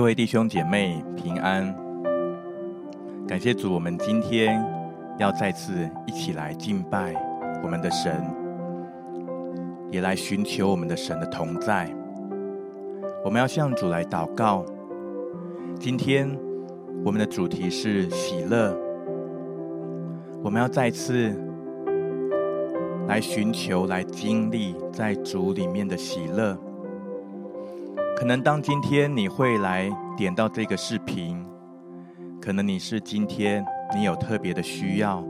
各位弟兄姐妹平安，感谢主，我们今天要再次一起来敬拜我们的神，也来寻求我们的神的同在。我们要向主来祷告。今天我们的主题是喜乐，我们要再次来寻求、来经历在主里面的喜乐。可能当今天你会来点到这个视频，可能你是今天你有特别的需要，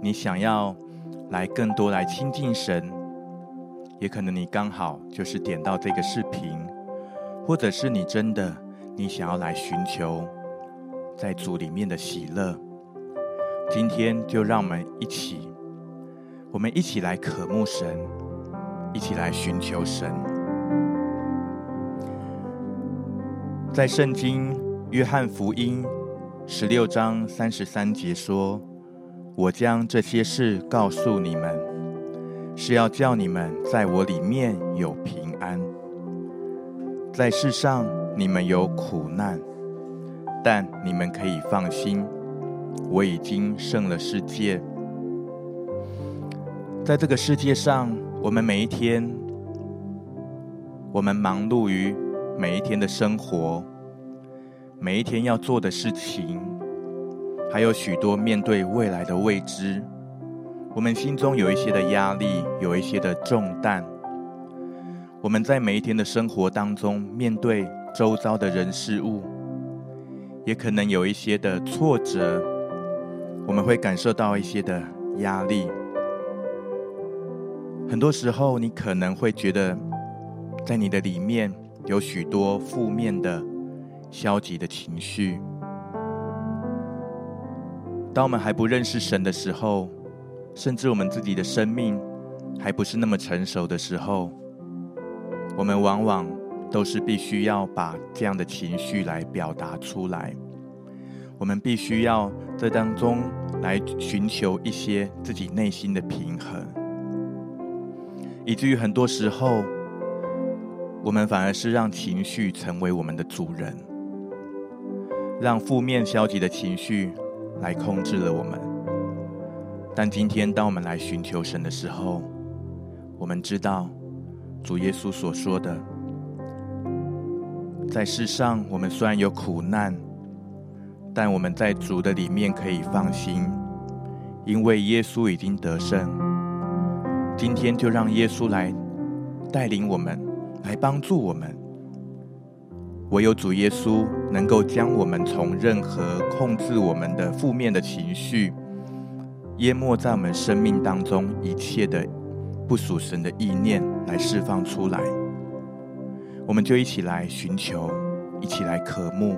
你想要来更多来亲近神，也可能你刚好就是点到这个视频，或者是你真的你想要来寻求在主里面的喜乐。今天就让我们一起，我们一起来渴慕神，一起来寻求神。在圣经约翰福音十六章三十三节说：“我将这些事告诉你们，是要叫你们在我里面有平安。在世上你们有苦难，但你们可以放心，我已经胜了世界。在这个世界上，我们每一天，我们忙碌于。”每一天的生活，每一天要做的事情，还有许多面对未来的未知，我们心中有一些的压力，有一些的重担。我们在每一天的生活当中，面对周遭的人事物，也可能有一些的挫折，我们会感受到一些的压力。很多时候，你可能会觉得，在你的里面。有许多负面的、消极的情绪。当我们还不认识神的时候，甚至我们自己的生命还不是那么成熟的时候，我们往往都是必须要把这样的情绪来表达出来。我们必须要在当中来寻求一些自己内心的平衡，以至于很多时候。我们反而是让情绪成为我们的主人，让负面消极的情绪来控制了我们。但今天，当我们来寻求神的时候，我们知道主耶稣所说的，在世上我们虽然有苦难，但我们在主的里面可以放心，因为耶稣已经得胜。今天就让耶稣来带领我们。来帮助我们，唯有主耶稣能够将我们从任何控制我们的负面的情绪，淹没在我们生命当中一切的不属神的意念来释放出来。我们就一起来寻求，一起来渴慕，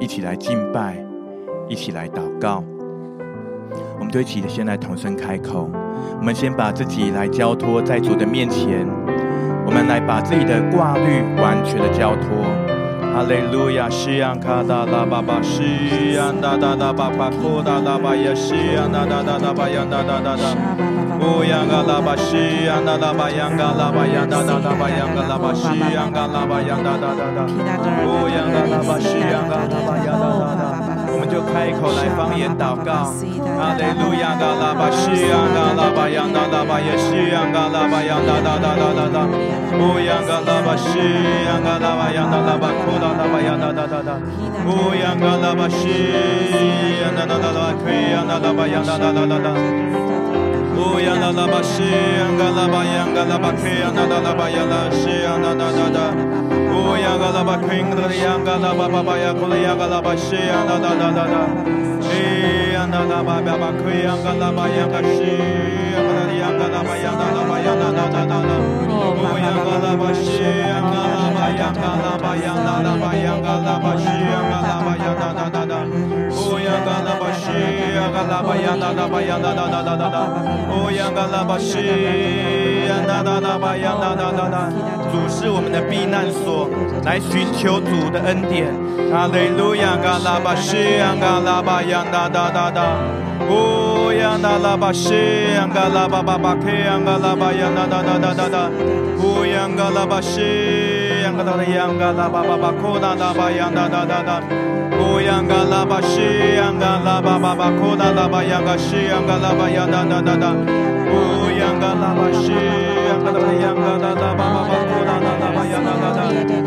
一起来敬拜，一起来祷告。我们就一起先来同声开口，我们先把自己来交托在主的面前。我们来把自己的挂虑完全的交托，哈利路亚，西洋卡达拉巴巴，西洋达达达巴巴，库达拉巴耶，西洋达达达达巴洋达达达达，乌央嘎拉巴，西洋达达巴洋嘎拉巴洋达达达巴洋嘎拉巴，西洋嘎拉巴洋达达达达，乌央嘎拉巴，西洋嘎拉巴洋达达达。我们就开口来方言祷告，哈利路亚，嘎拉巴西亚，嘎拉巴央达拉巴耶西亚，嘎拉巴央达达达达达，乌央嘎拉巴西亚，嘎拉巴央达拉巴库达拉巴央达达达达，乌央嘎拉巴西亚，达达达达库央达拉巴央达达达达，乌央嘎拉巴西亚，嘎巴嘎巴库央达达达巴央达西亚，达达达达。乌央嘎巴克音的央嘎巴巴巴呀，嘎巴西呀，哒哒哒哒哒，咿呀哒哒巴巴巴克央嘎巴嘎西，呀嘎的央嘎巴央哒哒巴央哒哒哒哒哒，乌央嘎巴西呀，嘎巴嘎巴央哒哒巴嘎巴西呀，嘎巴央哒哒哒哒，乌央嘎巴西呀，嘎巴央哒哒巴央哒哒哒哒哒，乌央嘎巴西呀，哒哒哒巴央哒哒哒哒。主是我们的避难所，来寻求主的恩典。哈利路亚，嘎拉巴西亚，嘎拉巴亚，哒哒哒哒，乌亚哒拉巴西亚，嘎拉巴巴巴克亚，嘎拉巴亚，哒哒哒哒哒哒，乌亚嘎拉巴西。央嘎达央嘎拉巴巴巴库达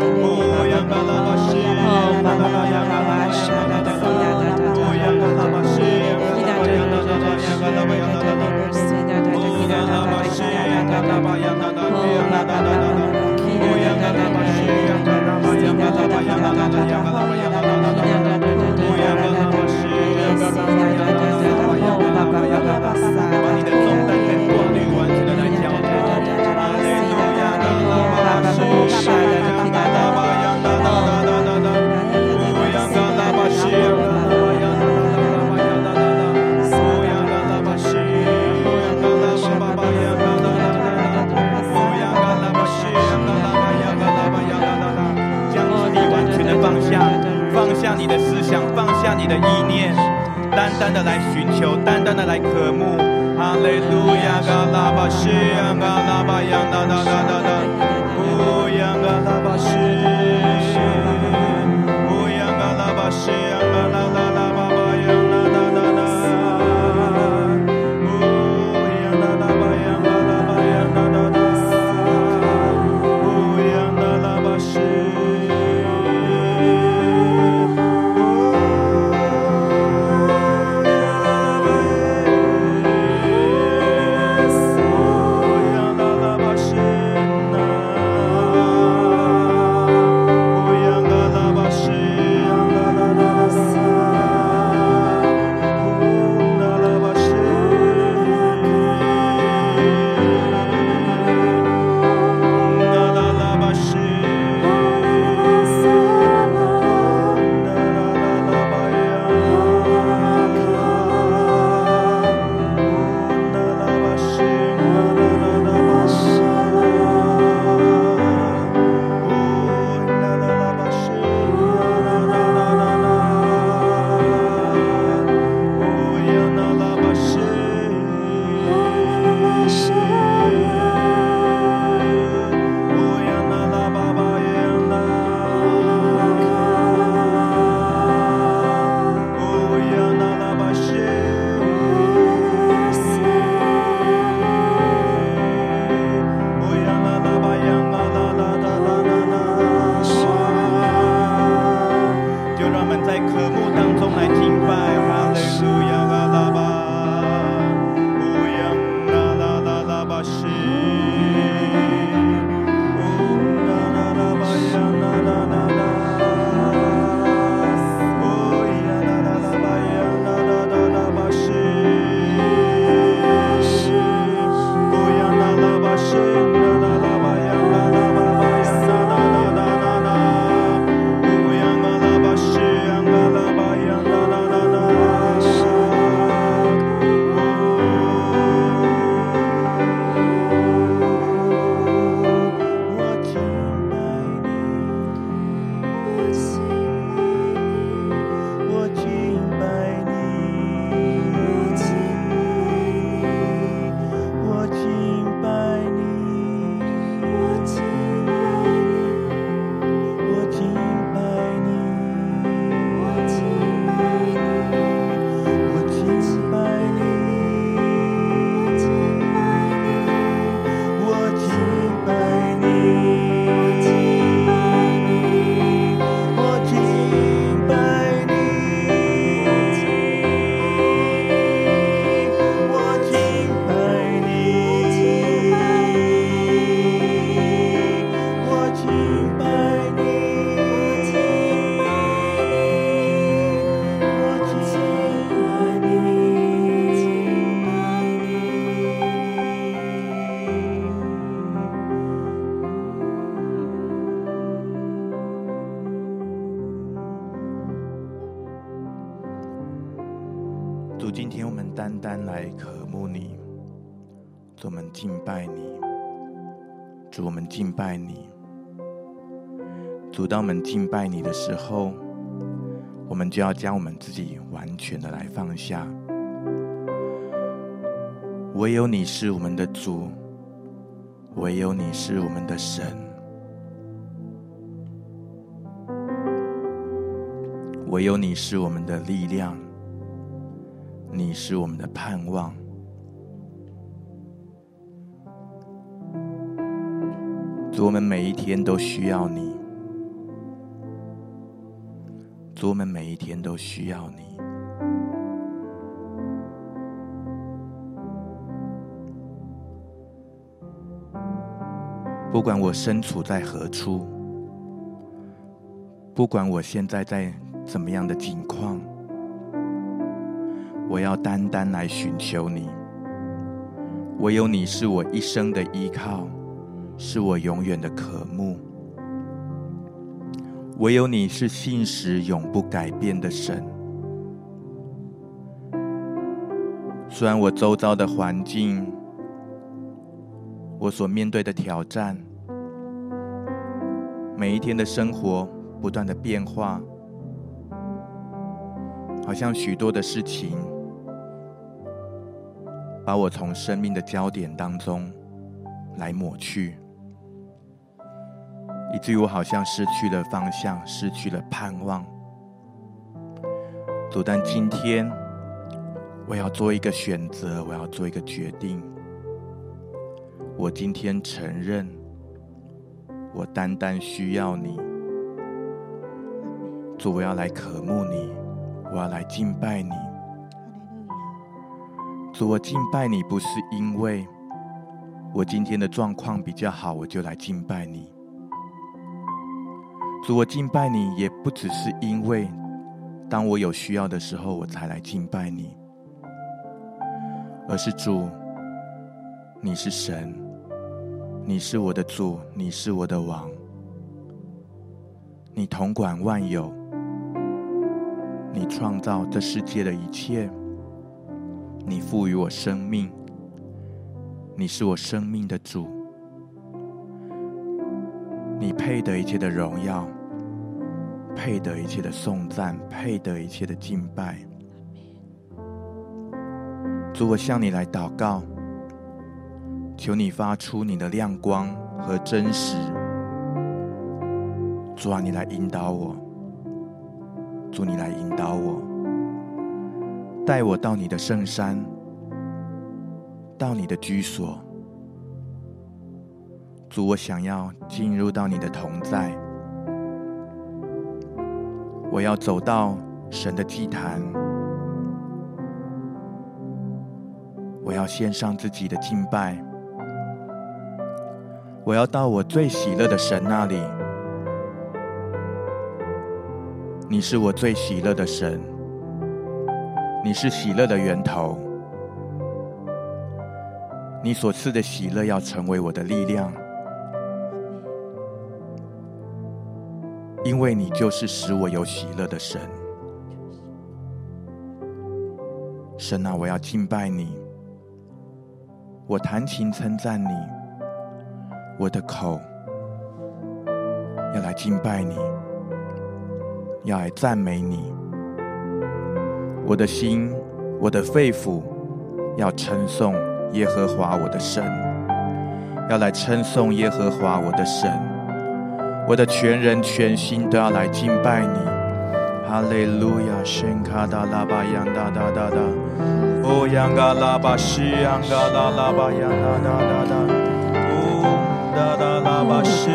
拉巴央达达达达，库央嘎拉巴西嘎拉巴巴巴库达拉巴拜你主，当我们敬拜你的时候，我们就要将我们自己完全的来放下。唯有你是我们的主，唯有你是我们的神。唯有你是我们的力量，你是我们的盼望。主，我们每一天都需要你。主，我们每一天都需要你。不管我身处在何处，不管我现在在怎么样的境况，我要单单来寻求你。唯有你是我一生的依靠，是我永远的渴慕。唯有你是信实永不改变的神。虽然我周遭的环境，我所面对的挑战，每一天的生活不断的变化，好像许多的事情把我从生命的焦点当中来抹去，以至于我好像失去了方向，失去了盼望。主，但今天我要做一个选择，我要做一个决定。我今天承认，我单单需要你。主，我要来渴慕你，我要来敬拜你。主，我敬拜你不是因为我今天的状况比较好，我就来敬拜你。主，我敬拜你也不只是因为当我有需要的时候我才来敬拜你，而是主，你是神。你是我的主，你是我的王，你统管万有，你创造这世界的一切，你赋予我生命，你是我生命的主，你配得一切的荣耀，配得一切的颂赞，配得一切的敬拜。主，我向你来祷告。求你发出你的亮光和真实，主啊，你来引导我，主你来引导我，带我到你的圣山，到你的居所，主，我想要进入到你的同在，我要走到神的祭坛，我要献上自己的敬拜。我要到我最喜乐的神那里。你是我最喜乐的神，你是喜乐的源头。你所赐的喜乐要成为我的力量，因为你就是使我有喜乐的神。神啊，我要敬拜你，我弹琴称赞你。我的口要来敬拜你，要来赞美你。我的心，我的肺腑要称颂耶和华我的神，要来称颂耶和华我的神。我的全人全心都要来敬拜你。哈利路亚，宣卡达拉巴扬达达达达，哦扬嘎拉巴西扬嘎拉拉巴扬达达达达。哒哒啦吧西。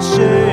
是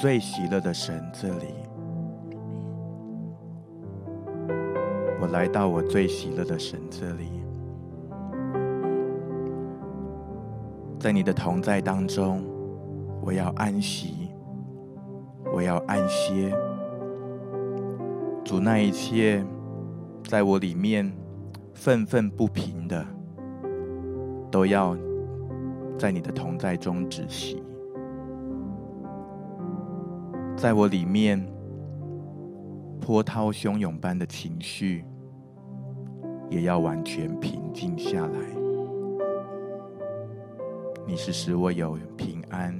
最喜乐的神这里。我来到我最喜乐的神这里，在你的同在当中，我要安息，我要安歇。主，那一切在我里面愤愤不平的。都要在你的同在中止息，在我里面波涛汹涌般的情绪，也要完全平静下来。你是使我有平安、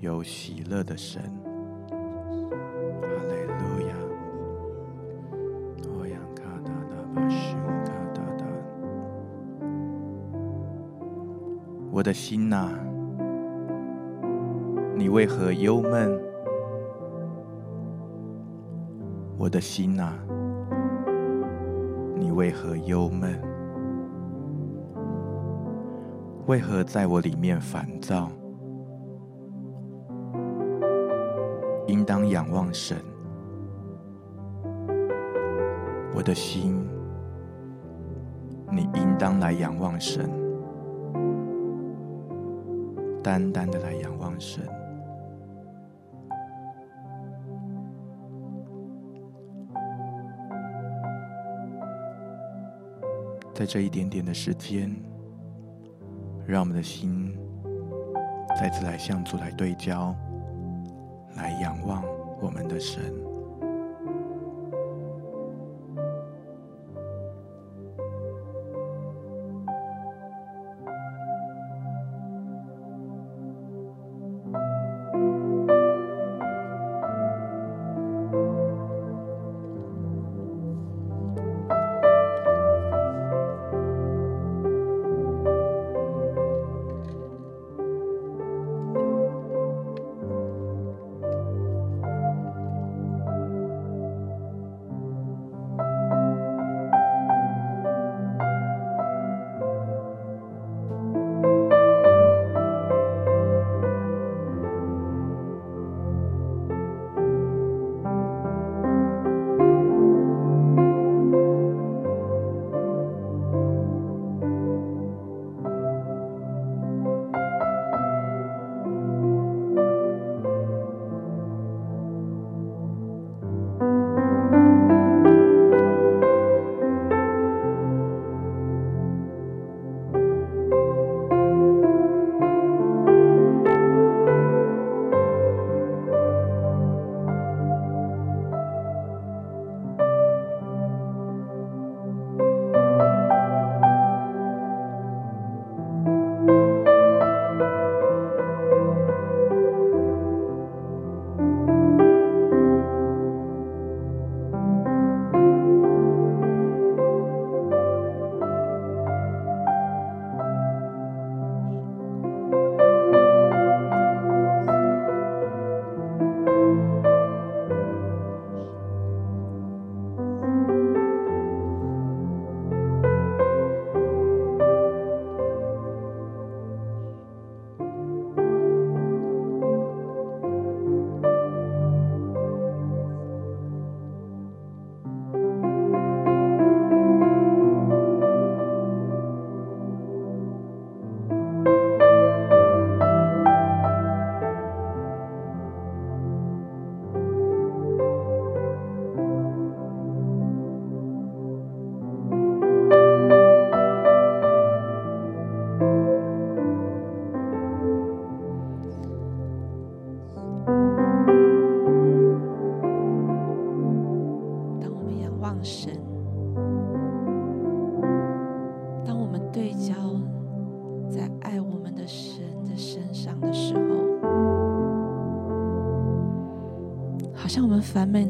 有喜乐的神。我的心哪，你为何忧闷？我的心啊，你为何忧闷？为何在我里面烦躁？应当仰望神。我的心，你应当来仰望神。单单的来仰望神，在这一点点的时间，让我们的心再次来向主来对焦，来仰望我们的神。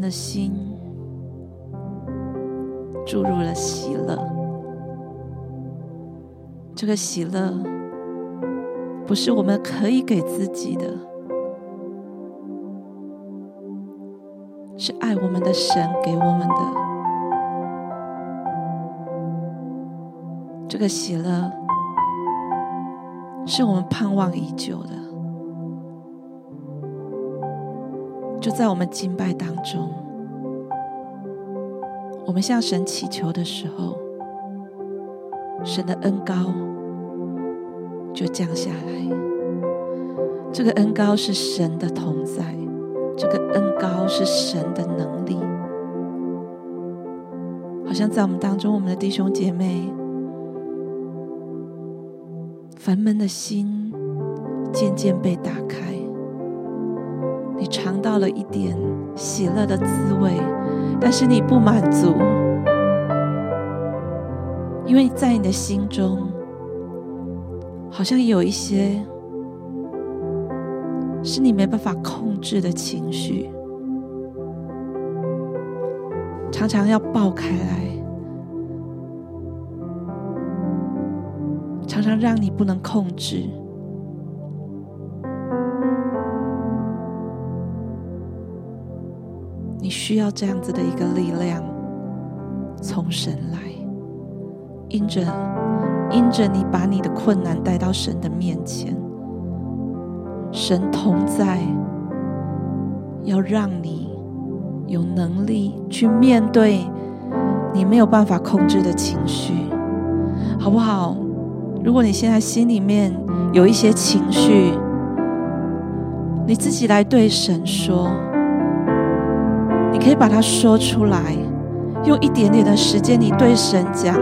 的心注入了喜乐。这个喜乐不是我们可以给自己的，是爱我们的神给我们的。这个喜乐是我们盼望已久的。就在我们敬拜当中，我们向神祈求的时候，神的恩高就降下来。这个恩高是神的同在，这个恩高是神的能力，好像在我们当中，我们的弟兄姐妹，烦闷的心渐渐被打开。到了一点喜乐的滋味，但是你不满足，因为在你的心中，好像有一些是你没办法控制的情绪，常常要爆开来，常常让你不能控制。需要这样子的一个力量从神来，因着因着你把你的困难带到神的面前，神同在，要让你有能力去面对你没有办法控制的情绪，好不好？如果你现在心里面有一些情绪，你自己来对神说。可以把它说出来，用一点点的时间，你对神讲：“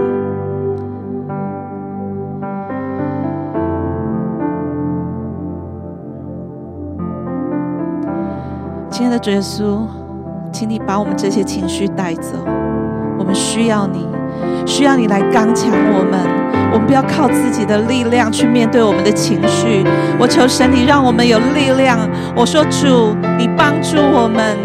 亲爱的主耶稣，请你把我们这些情绪带走，我们需要你。”需要你来刚强我们，我们不要靠自己的力量去面对我们的情绪。我求神，你让我们有力量。我说主，你帮助我们，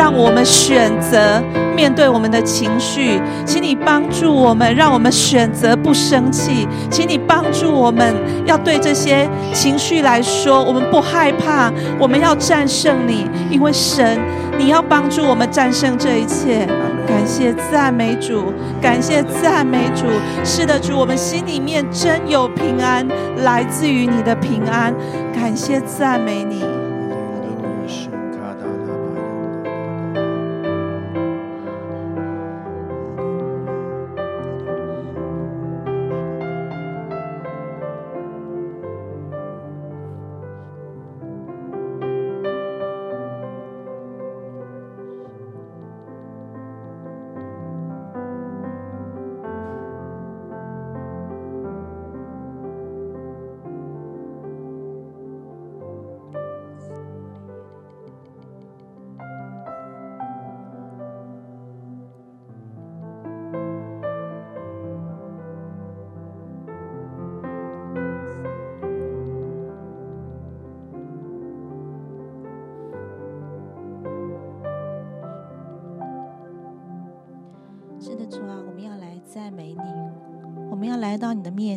让我们选择面对我们的情绪。请你帮助我们，让我们选择不生气。请你帮助我们，要对这些情绪来说，我们不害怕，我们要战胜你，因为神，你要帮助我们战胜这一切。感谢赞美主，感谢赞美主。是的，主，我们心里面真有平安，来自于你的平安。感谢赞美你。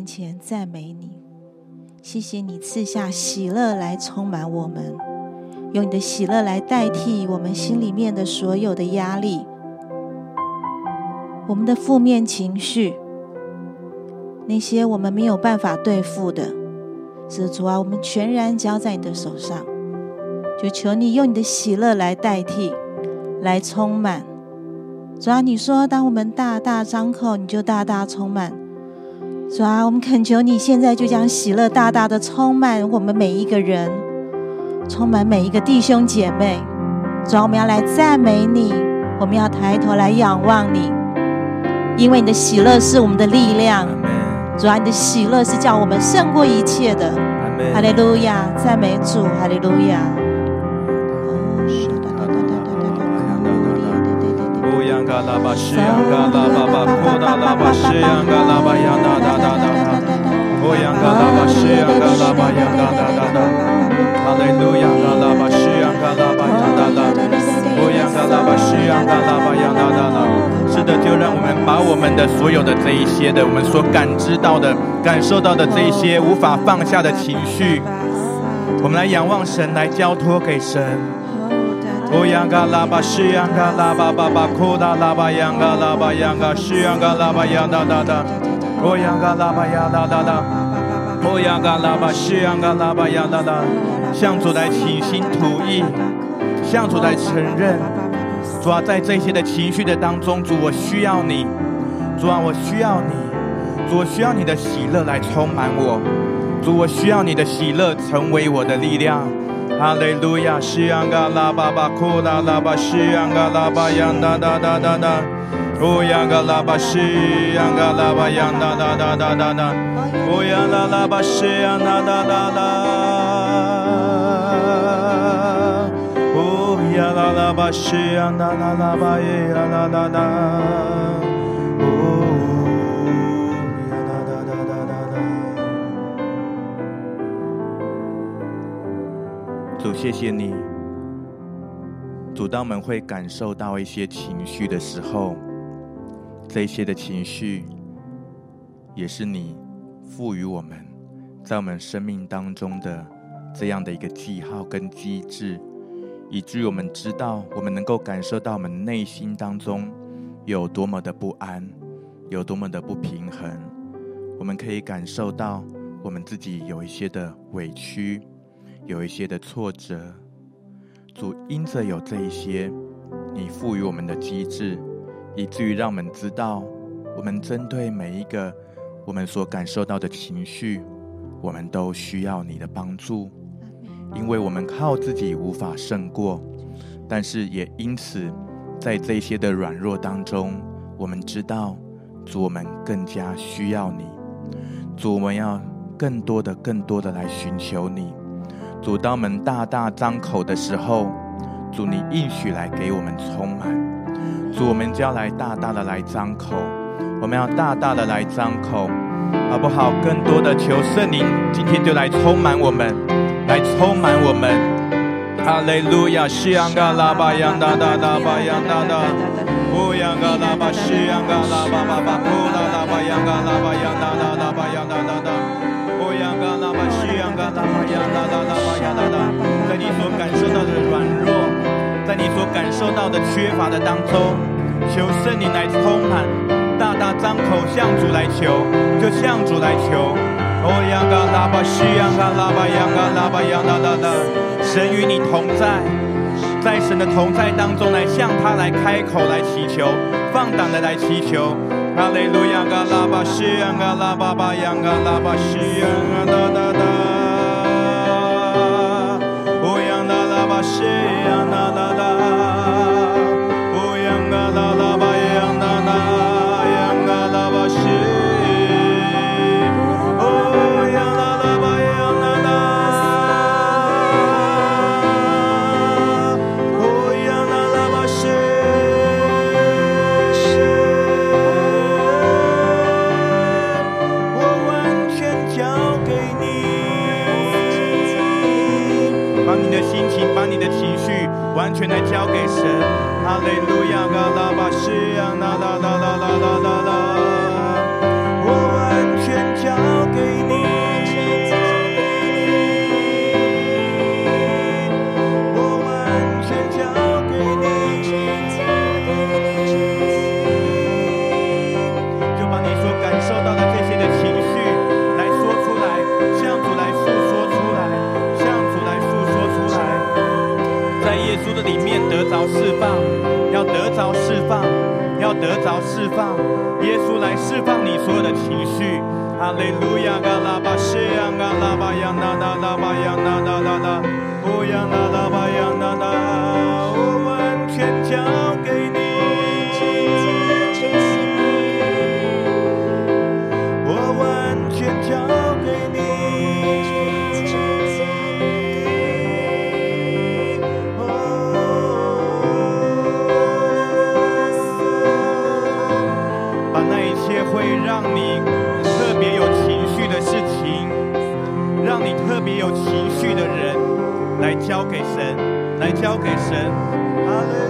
前赞美你，谢谢你赐下喜乐来充满我们，用你的喜乐来代替我们心里面的所有的压力，我们的负面情绪，那些我们没有办法对付的，是主啊，我们全然交在你的手上，就求你用你的喜乐来代替，来充满。主啊，你说当我们大大张口，你就大大充满。主啊，我们恳求你现在就将喜乐大大的充满我们每一个人，充满每一个弟兄姐妹。主啊，我们要来赞美你，我们要抬头来仰望你，因为你的喜乐是我们的力量。主啊，你的喜乐是叫我们胜过一切的。哈利路亚，赞美主，哈利路亚。嘎拉巴西呀，嘎拉巴巴，库达拉巴西呀，嘎拉巴呀，哒哒哒哒哒，哦呀，嘎拉巴西呀，嘎拉巴呀，哒哒哒哒，哈利路亚，嘎拉巴西呀，嘎拉巴呀，哒哒，哦呀。嘎拉巴西呀嘎拉巴呀啦啦啦。是的，就让我们把我们的所有的这一些的，我们所感知到的、感受到的这一些无法放下的情绪，我们来仰望神，来交托给神。哦呀嘎拉巴西呀嘎拉巴巴巴库达拉巴呀嘎拉巴呀嘎西呀嘎拉巴呀哒哒哒。哦呀嘎拉巴呀哒哒哒。哦呀嘎拉巴西呀嘎拉巴呀哒哒。向主来倾心吐意，向主来承认，主啊，在这些的情绪的当中，主我需要你，主啊，我需要你，主我需要你的喜乐来充满我，主我需要你的喜乐成为我的力量。Hallelujah. Shianga la baba kola ba shianga la ba yanda da da da da. O yanga la ba shianga la ba yanda da da da da da. Oh, o yanga laba shianga da da da. Oh, o yanga laba shianga la la ba ye la la da da. 谢谢你，主当我们会感受到一些情绪的时候，这些的情绪也是你赋予我们在我们生命当中的这样的一个记号跟机制。以至于我们知道，我们能够感受到我们内心当中有多么的不安，有多么的不平衡。我们可以感受到我们自己有一些的委屈，有一些的挫折。主因着有这一些，你赋予我们的机制，以至于让我们知道，我们针对每一个我们所感受到的情绪，我们都需要你的帮助。因为我们靠自己无法胜过，但是也因此，在这些的软弱当中，我们知道，主我们更加需要你，主我们要更多的、更多的来寻求你。主当我们大大张口的时候，主你应许来给我们充满，主我们就要来大大的来张口，我们要大大的来张口，好不好？更多的求圣灵今天就来充满我们。来充满我们，哈利路亚！西安嘎拉巴央哒哒哒巴央哒哒，乌央嘎拉巴西央嘎拉巴巴巴库拉拉巴央嘎拉巴央哒哒哒巴央哒哒哒，央嘎拉巴西央嘎拉巴央哒哒哒巴央哒哒。在你所感受到的软弱，在你所感受到的缺乏的当中，求圣灵来充满，大大张口向主来求，就向主来求。哦，央嘎拉巴西，央嘎拉巴，央嘎拉巴，央哒哒哒。神与你同在，在神的同在当中来向他来开口来祈求，放胆的来祈求。Aleluia, galaba, xia, galaba, baia, da, da, da. 全来交给神，哈利路亚，嘎拉巴西亚，啦啦啦啦啦啦啦得着释放。耶稣来释放你所有的情绪。哈利路亚，嘎拉巴西呀，嘎拉巴呀，那那那巴呀，那那那那，乌呀，那那巴呀，给神，来交给神，哈利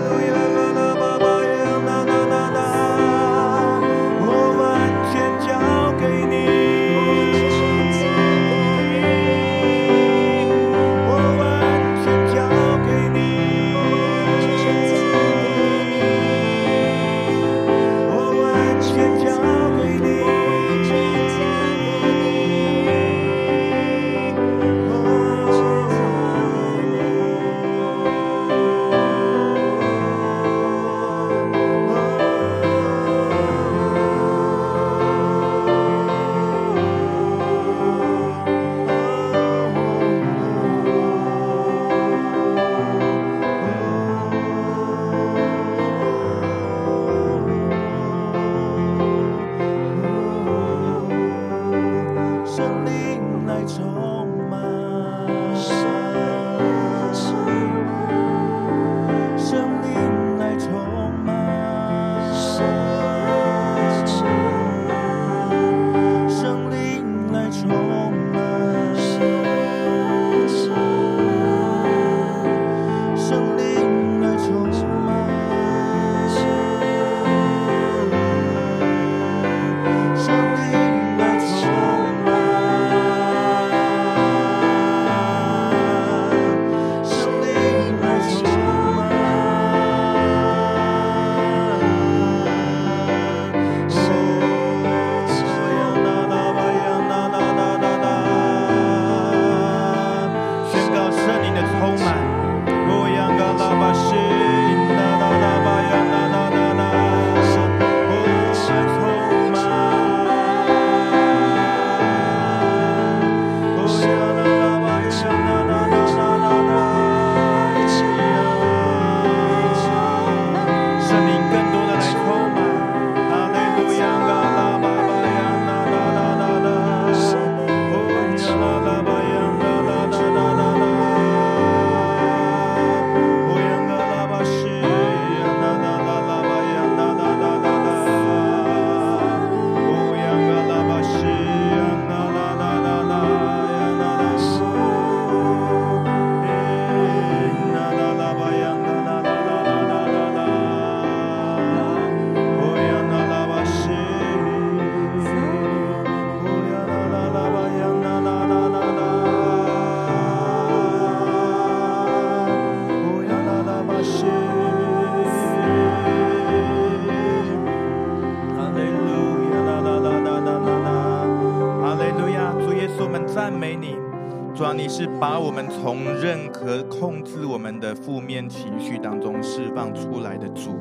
负面情绪当中释放出来的主。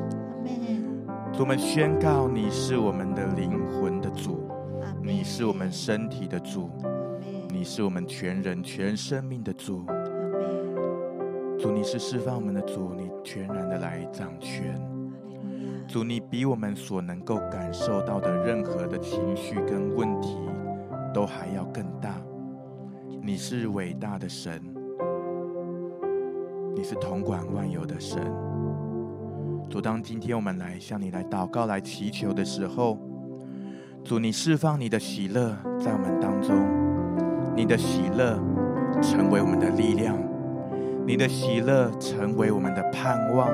主，我们宣告你是我们的灵魂的主，你是我们身体的主，你是我们全人全生命的主。主，你是释放我们的主，你全然的来掌权。主，你比我们所能够感受到的任何的情绪跟问题都还要更大。你是伟大的神，你是统管万有的神。主，当今天我们来向你来祷告、来祈求的时候，主，你释放你的喜乐在我们当中，你的喜乐成为我们的力量，你的喜乐成为我们的盼望。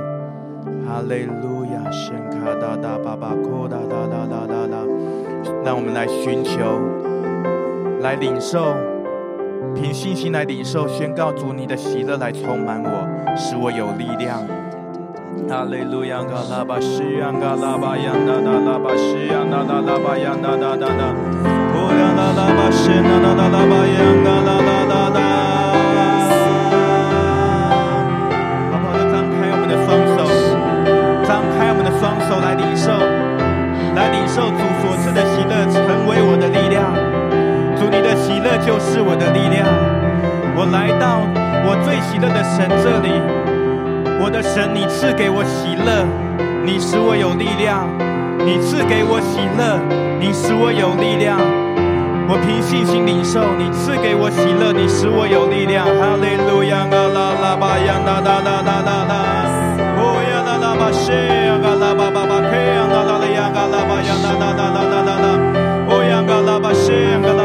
哈利路亚，圣卡哒哒巴巴库哒哒哒哒哒哒，让我们来寻求，来领受，凭信心来领受，宣告主你的喜乐来充满我，使我有力量。哈利路亚，嘎拉巴西，嘎拉巴亚，达达拉巴西亚，达达拉巴亚，达达达达，哦呀，拉拉巴西，达达拉巴亚，嘎拉拉拉拉。双手来领受，来领受主所赐的喜乐，成为我的力量。主，你的喜乐就是我的力量。我来到我最喜乐的神这里。我的神你赐给我喜乐你使我有力量。你赐给我喜乐你使我有力量。我凭信心领受你赐给我喜乐你使我有力量。哈利路亚阿拉巴雅达达达达达达哦呀拉巴西呀拉巴巴巴嘿呀拉拉拉呀拉巴呀拉拉拉拉拉拉哦呀拉巴西呀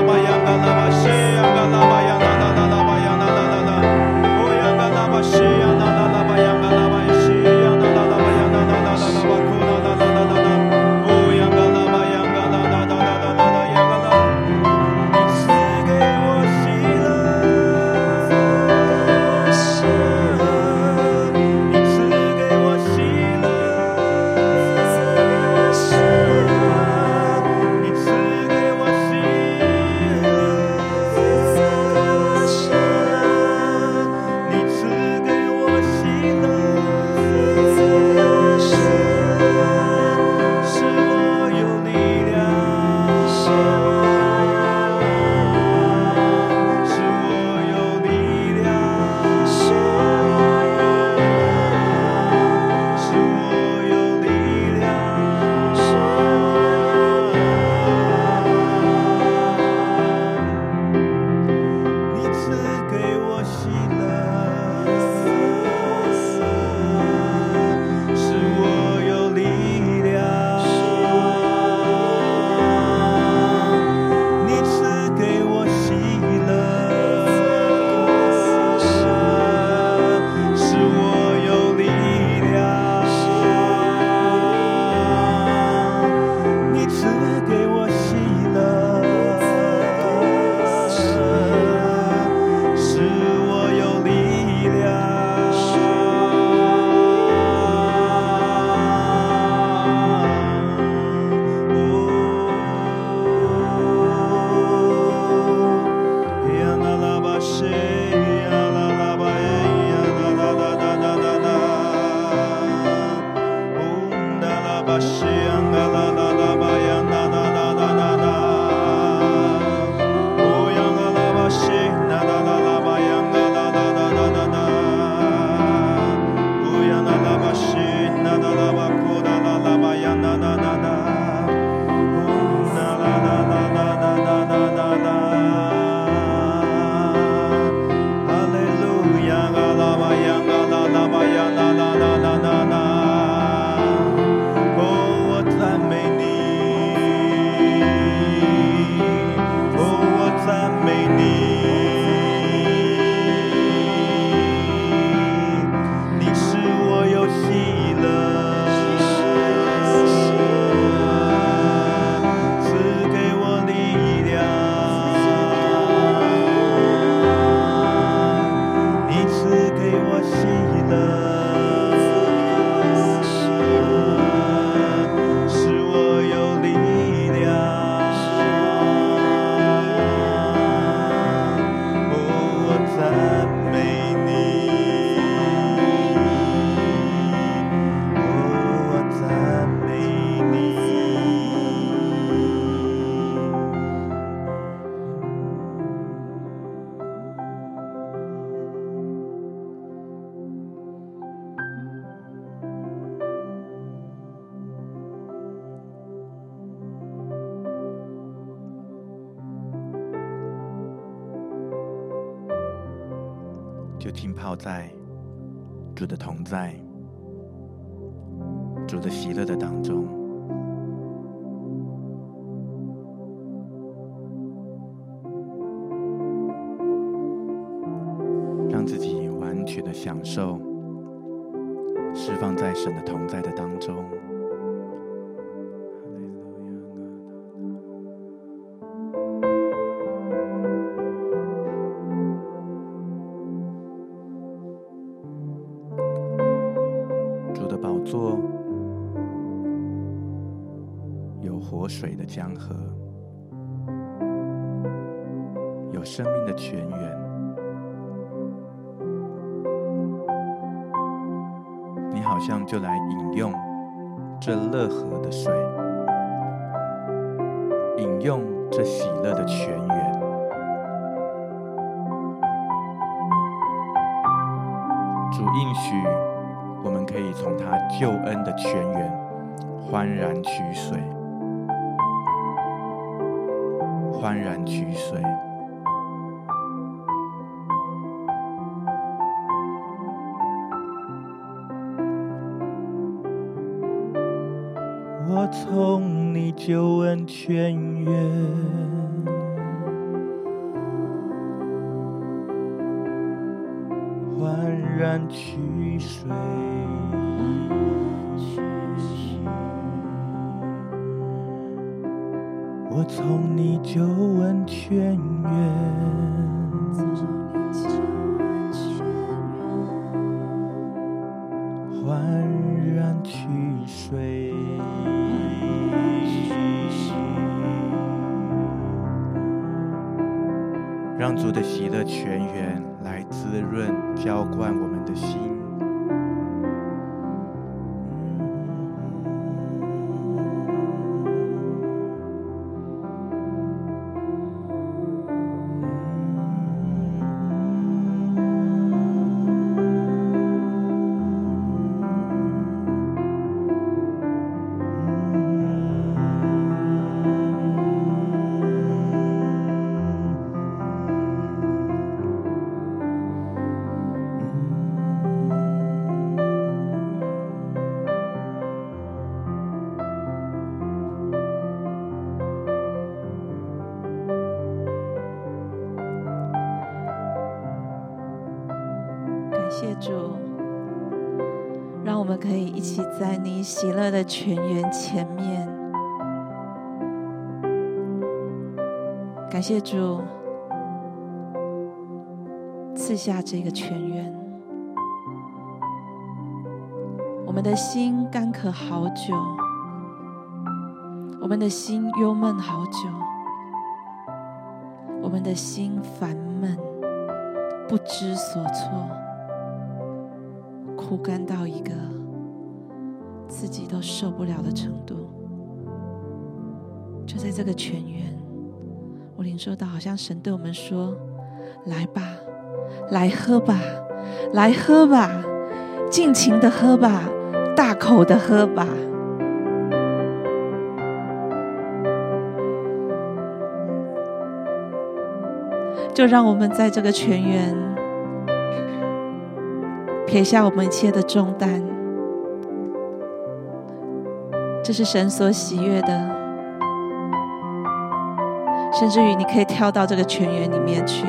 饮用这喜乐的泉源。主应许我们可以从他救恩的泉源欢然取水。欢然取水，我从你就问全员。我们可以一起在你喜乐的泉源前面，感谢主赐下这个泉源。我们的心干渴好久，我们的心忧闷好久，我们的心烦闷，不知所措，枯干到一个。自己都受不了的程度，就在这个泉源，我领受到，好像神对我们说：“来吧，来喝吧，来喝吧，尽情的喝吧，大口的喝吧。”就让我们在这个泉源撇下我们一切的重担。这是神所喜悦的，甚至于你可以跳到这个泉源里面去，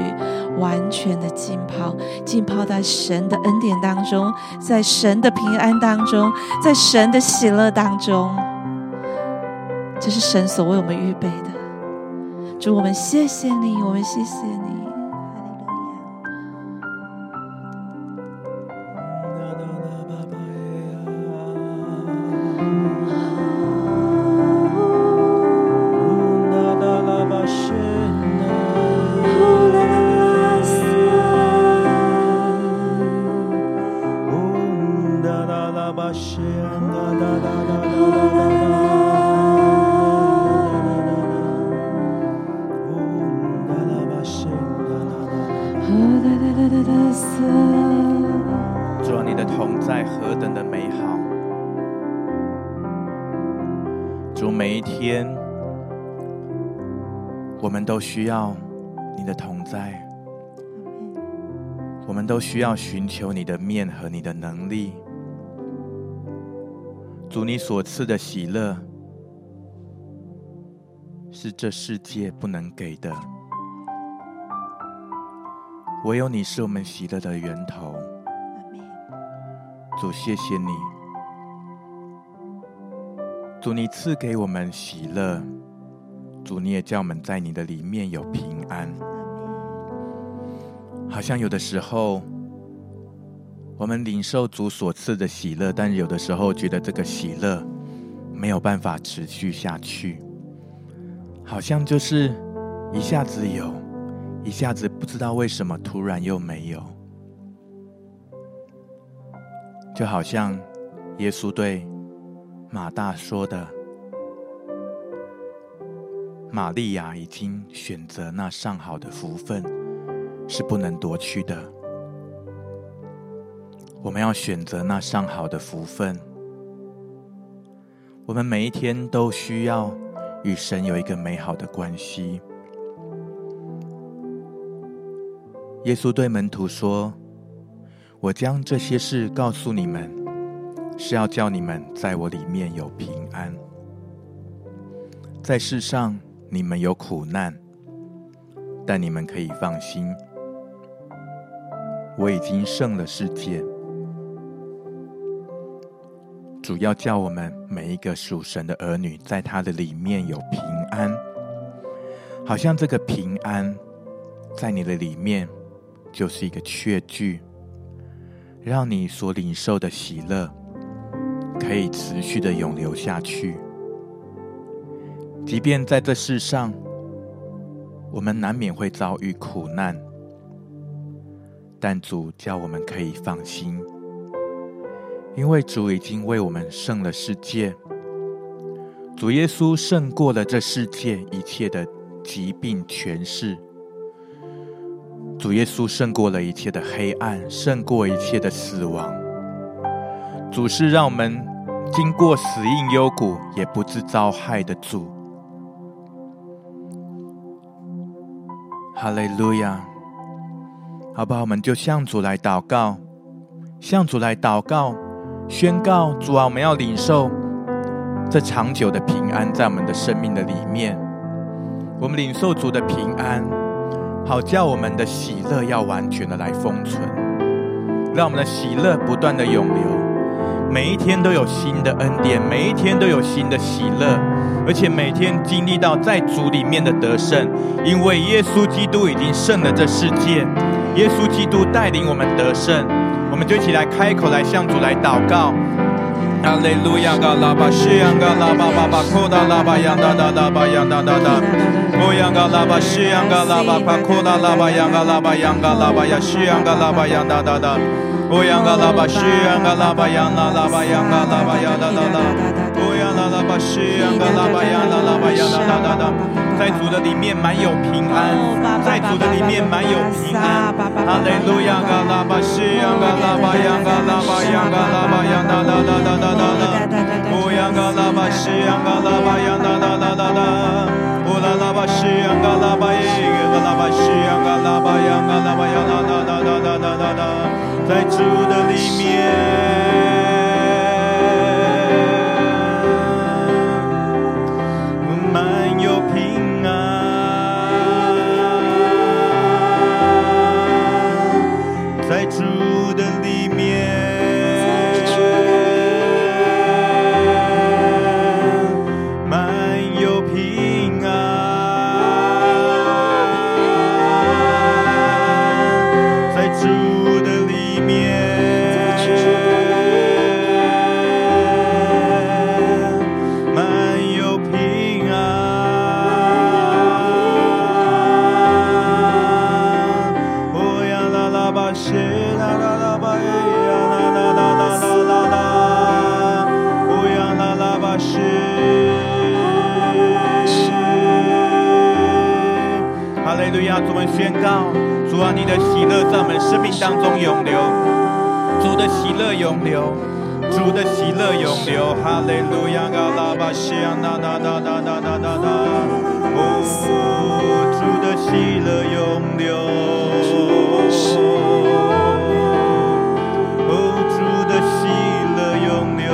完全的浸泡，浸泡在神的恩典当中，在神的平安当中，在神的喜乐当中。这是神所为我们预备的。主，我们谢谢你，我们谢谢你。主，你的同在何等的美好！主，每一天我们都需要你的同在，我们都需要寻求你的面和你的能力。主，你所赐的喜乐，是这世界不能给的。唯有你是我们喜乐的源头。主，谢谢你。主，你赐给我们喜乐。主，你也叫我们在你的里面有平安。好像有的时候，我们领受主所赐的喜乐，但有的时候觉得这个喜乐没有办法持续下去，好像就是一下子有，一下子不知道为什么突然又没有，就好像耶稣对马大说的：“玛利亚已经选择那上好的福分，是不能夺去的。”我们要选择那上好的福分。我们每一天都需要与神有一个美好的关系。耶稣对门徒说：“我将这些事告诉你们，是要叫你们在我里面有平安。在世上你们有苦难，但你们可以放心，我已经胜了世界。”主要叫我们每一个属神的儿女，在他的里面有平安，好像这个平安在你的里面就是一个确据，让你所领受的喜乐可以持续的永留下去。即便在这世上，我们难免会遭遇苦难，但主叫我们可以放心。因为主已经为我们胜了世界，主耶稣胜过了这世界一切的疾病权势，主耶稣胜过了一切的黑暗，胜过一切的死亡。主是让我们经过死荫幽谷也不致遭害的主。哈利路亚！好吧，我们就向主来祷告，向主来祷告。宣告主啊，我们要领受这长久的平安，在我们的生命的里面。我们领受主的平安，好叫我们的喜乐要完全的来封存，让我们的喜乐不断的涌流，每一天都有新的恩典，每一天都有新的喜乐，而且每天经历到在主里面的得胜，因为耶稣基督已经胜了这世界，耶稣基督带领我们得胜。我们就一起来开口来向主来祷告。哈利路亚！嘎拉巴西扬嘎拉巴巴巴，库达拉巴扬达达达巴扬达达达。欧扬嘎拉巴西扬嘎拉巴巴，库达拉巴扬嘎拉巴扬嘎拉巴亚西扬嘎拉巴扬达达达。欧扬嘎拉巴西扬嘎拉巴扬拉拉巴扬嘎拉巴扬达达达。欧扬嘎拉巴西扬嘎拉巴扬拉拉巴扬达达达。在主的里面满有平安，在主的里面满有平安。哈利路亚！嘎拉巴西扬嘎拉巴扬嘎拉巴扬嘎拉巴扬哒哒哒哒哒哒。扬嘎拉巴西扬嘎拉巴扬哒哒哒哒哒。乌拉拉巴西扬嘎拉巴耶嘎拉巴西扬嘎拉巴扬嘎拉巴扬哒哒哒哒哒哒哒。在主的里面。主啊，你的喜乐在我们生命当中永留，主的喜乐永留，主的喜乐永留，哈利路亚，阿巴西亚，哒哒哒哒哒哒哒哒，主的喜乐永留，主的喜乐永留。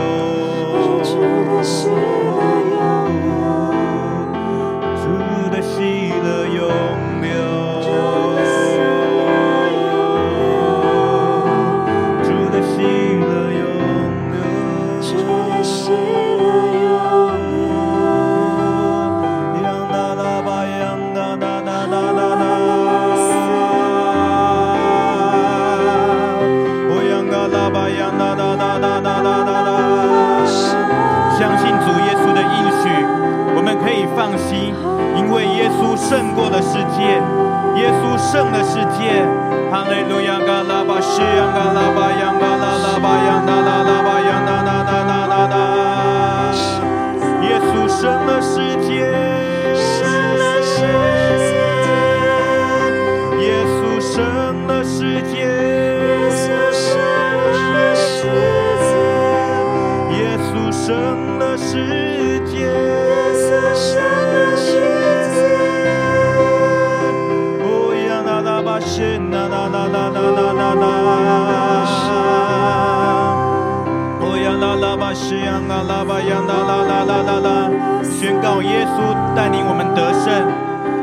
啦吧，谢呀啦啦吧呀啦啦啦啦啦啦。宣告耶稣带领我们得胜，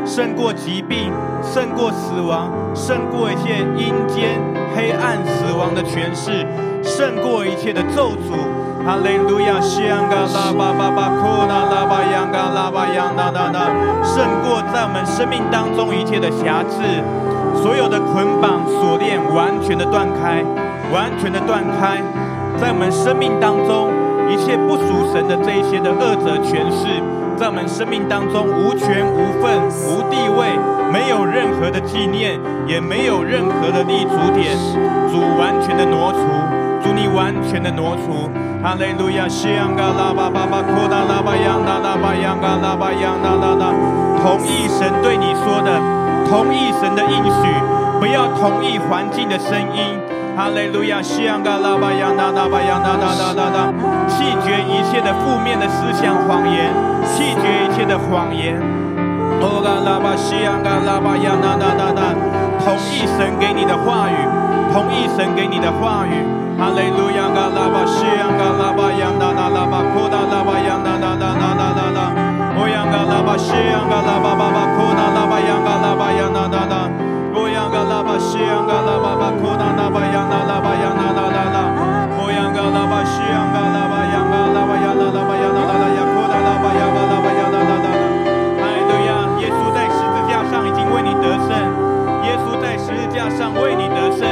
胜过疾病，胜过死亡，胜过一切阴间黑暗死亡的权势，胜过一切的咒诅。哈利路亚，香嘎拉巴巴巴库拉拉巴扬嘎拉巴扬呐呐呐，胜过在我们生命当中一切的瑕疵，所有的捆绑锁链完全的断开，完全的断开，在我们生命当中一切不属神的这一些的恶者权势，在我们生命当中无权无份无地位，没有任何的纪念，也没有任何的立足点，主完全的挪除，主你完全的挪除。哈利路亚，西安嘎拉巴巴巴，库达拉巴扬达拉巴扬嘎拉巴扬达拉拉，同意神对你说的，同意神的应许，不要同意环境的声音。哈利路亚，西安嘎拉巴扬达拉巴扬达拉拉拉拉，弃绝一切的负面的思想谎言，弃绝一切的谎言。哦嘎拉巴西安嘎拉巴扬达拉拉拉，同意神给你的话语，同意神给你的话语。哈利路亚，嘎拉巴西扬嘎拉巴扬达拉拉巴库达拉巴扬达拉拉拉拉拉拉，我扬嘎拉巴西扬嘎拉巴巴巴库达拉巴扬嘎拉巴扬达拉拉，我扬嘎拉巴西扬嘎拉巴巴库达拉巴扬达拉巴扬达拉拉拉，我扬嘎拉巴西扬嘎拉巴扬嘎拉巴扬达拉巴扬达拉拉雅库达拉巴扬嘎拉巴扬达拉拉，哈利路亚，耶稣在十字架上已经为你得胜，耶稣在十字架上为你得胜，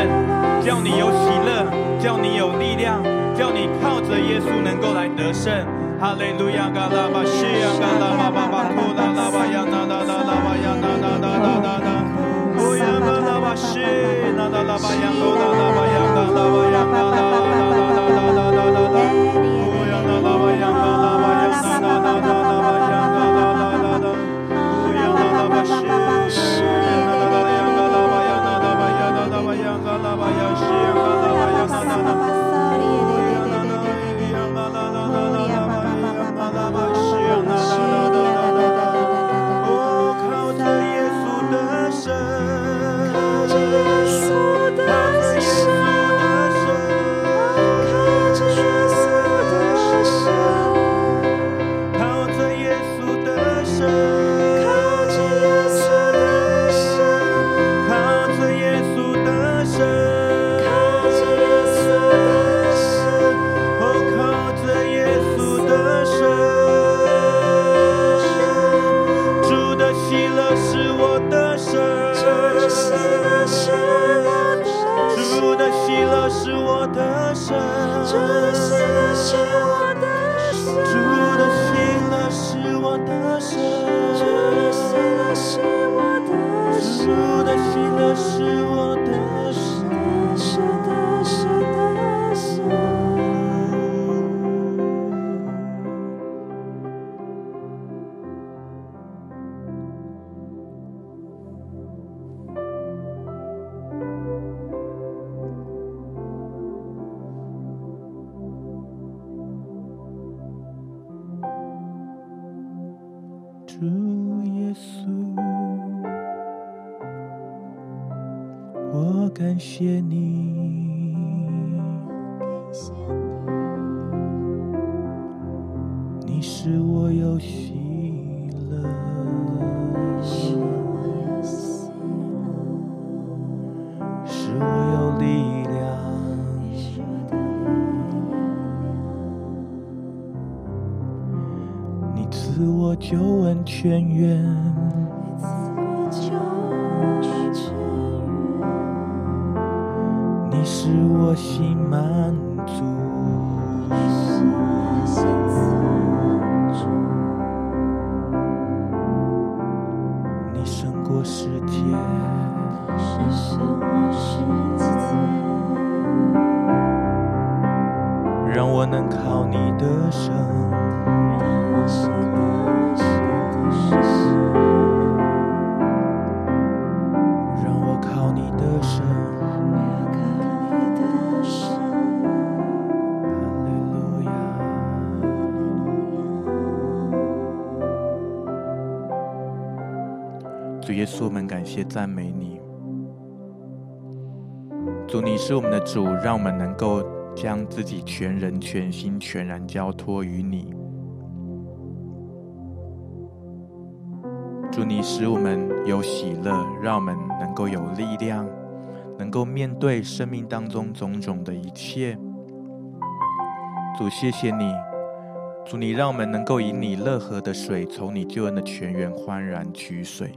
叫你有喜乐。叫你有力量，叫你靠着耶稣能够来得胜。哈利路亚，嘎拉巴西亚，嘎拉巴巴巴库拉拉巴亚，那那那那巴亚，那那那那那那，哦呀，那那我是那个喜羊羊懒羊羊是我的神，主的喜乐是我的神，主的喜乐是我的神，主的喜乐是我的神，乐是我的。耶稣，我们感谢赞美你。主，你是我们的主，让我们能够将自己全人、全心、全然交托于你。主，你使我们有喜乐，让我们能够有力量，能够面对生命当中种种的一切。主，谢谢你。主，你让我们能够以你乐河的水，从你救恩的泉源欢然取水。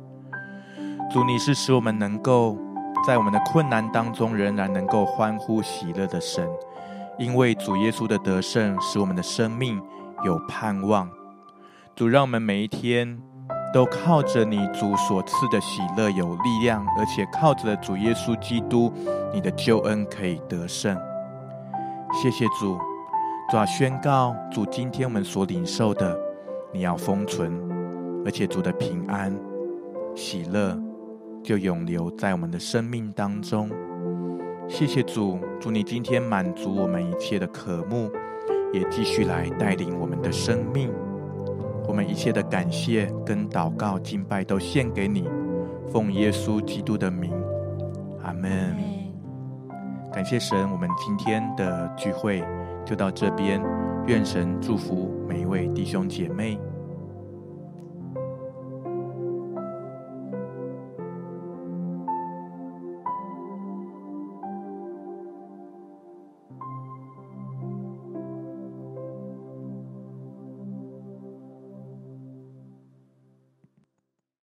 主，你是使我们能够在我们的困难当中仍然能够欢呼喜乐的神，因为主耶稣的得胜使我们的生命有盼望。主，让我们每一天都靠着你主所赐的喜乐有力量，而且靠着主耶稣基督你的救恩可以得胜。谢谢主，主啊，宣告主今天我们所领受的，你要封存，而且主的平安喜乐。就永留在我们的生命当中。谢谢主，祝你今天满足我们一切的渴慕，也继续来带领我们的生命。我们一切的感谢跟祷告敬拜都献给你，奉耶稣基督的名，阿门。感谢神，我们今天的聚会就到这边。愿神祝福每一位弟兄姐妹。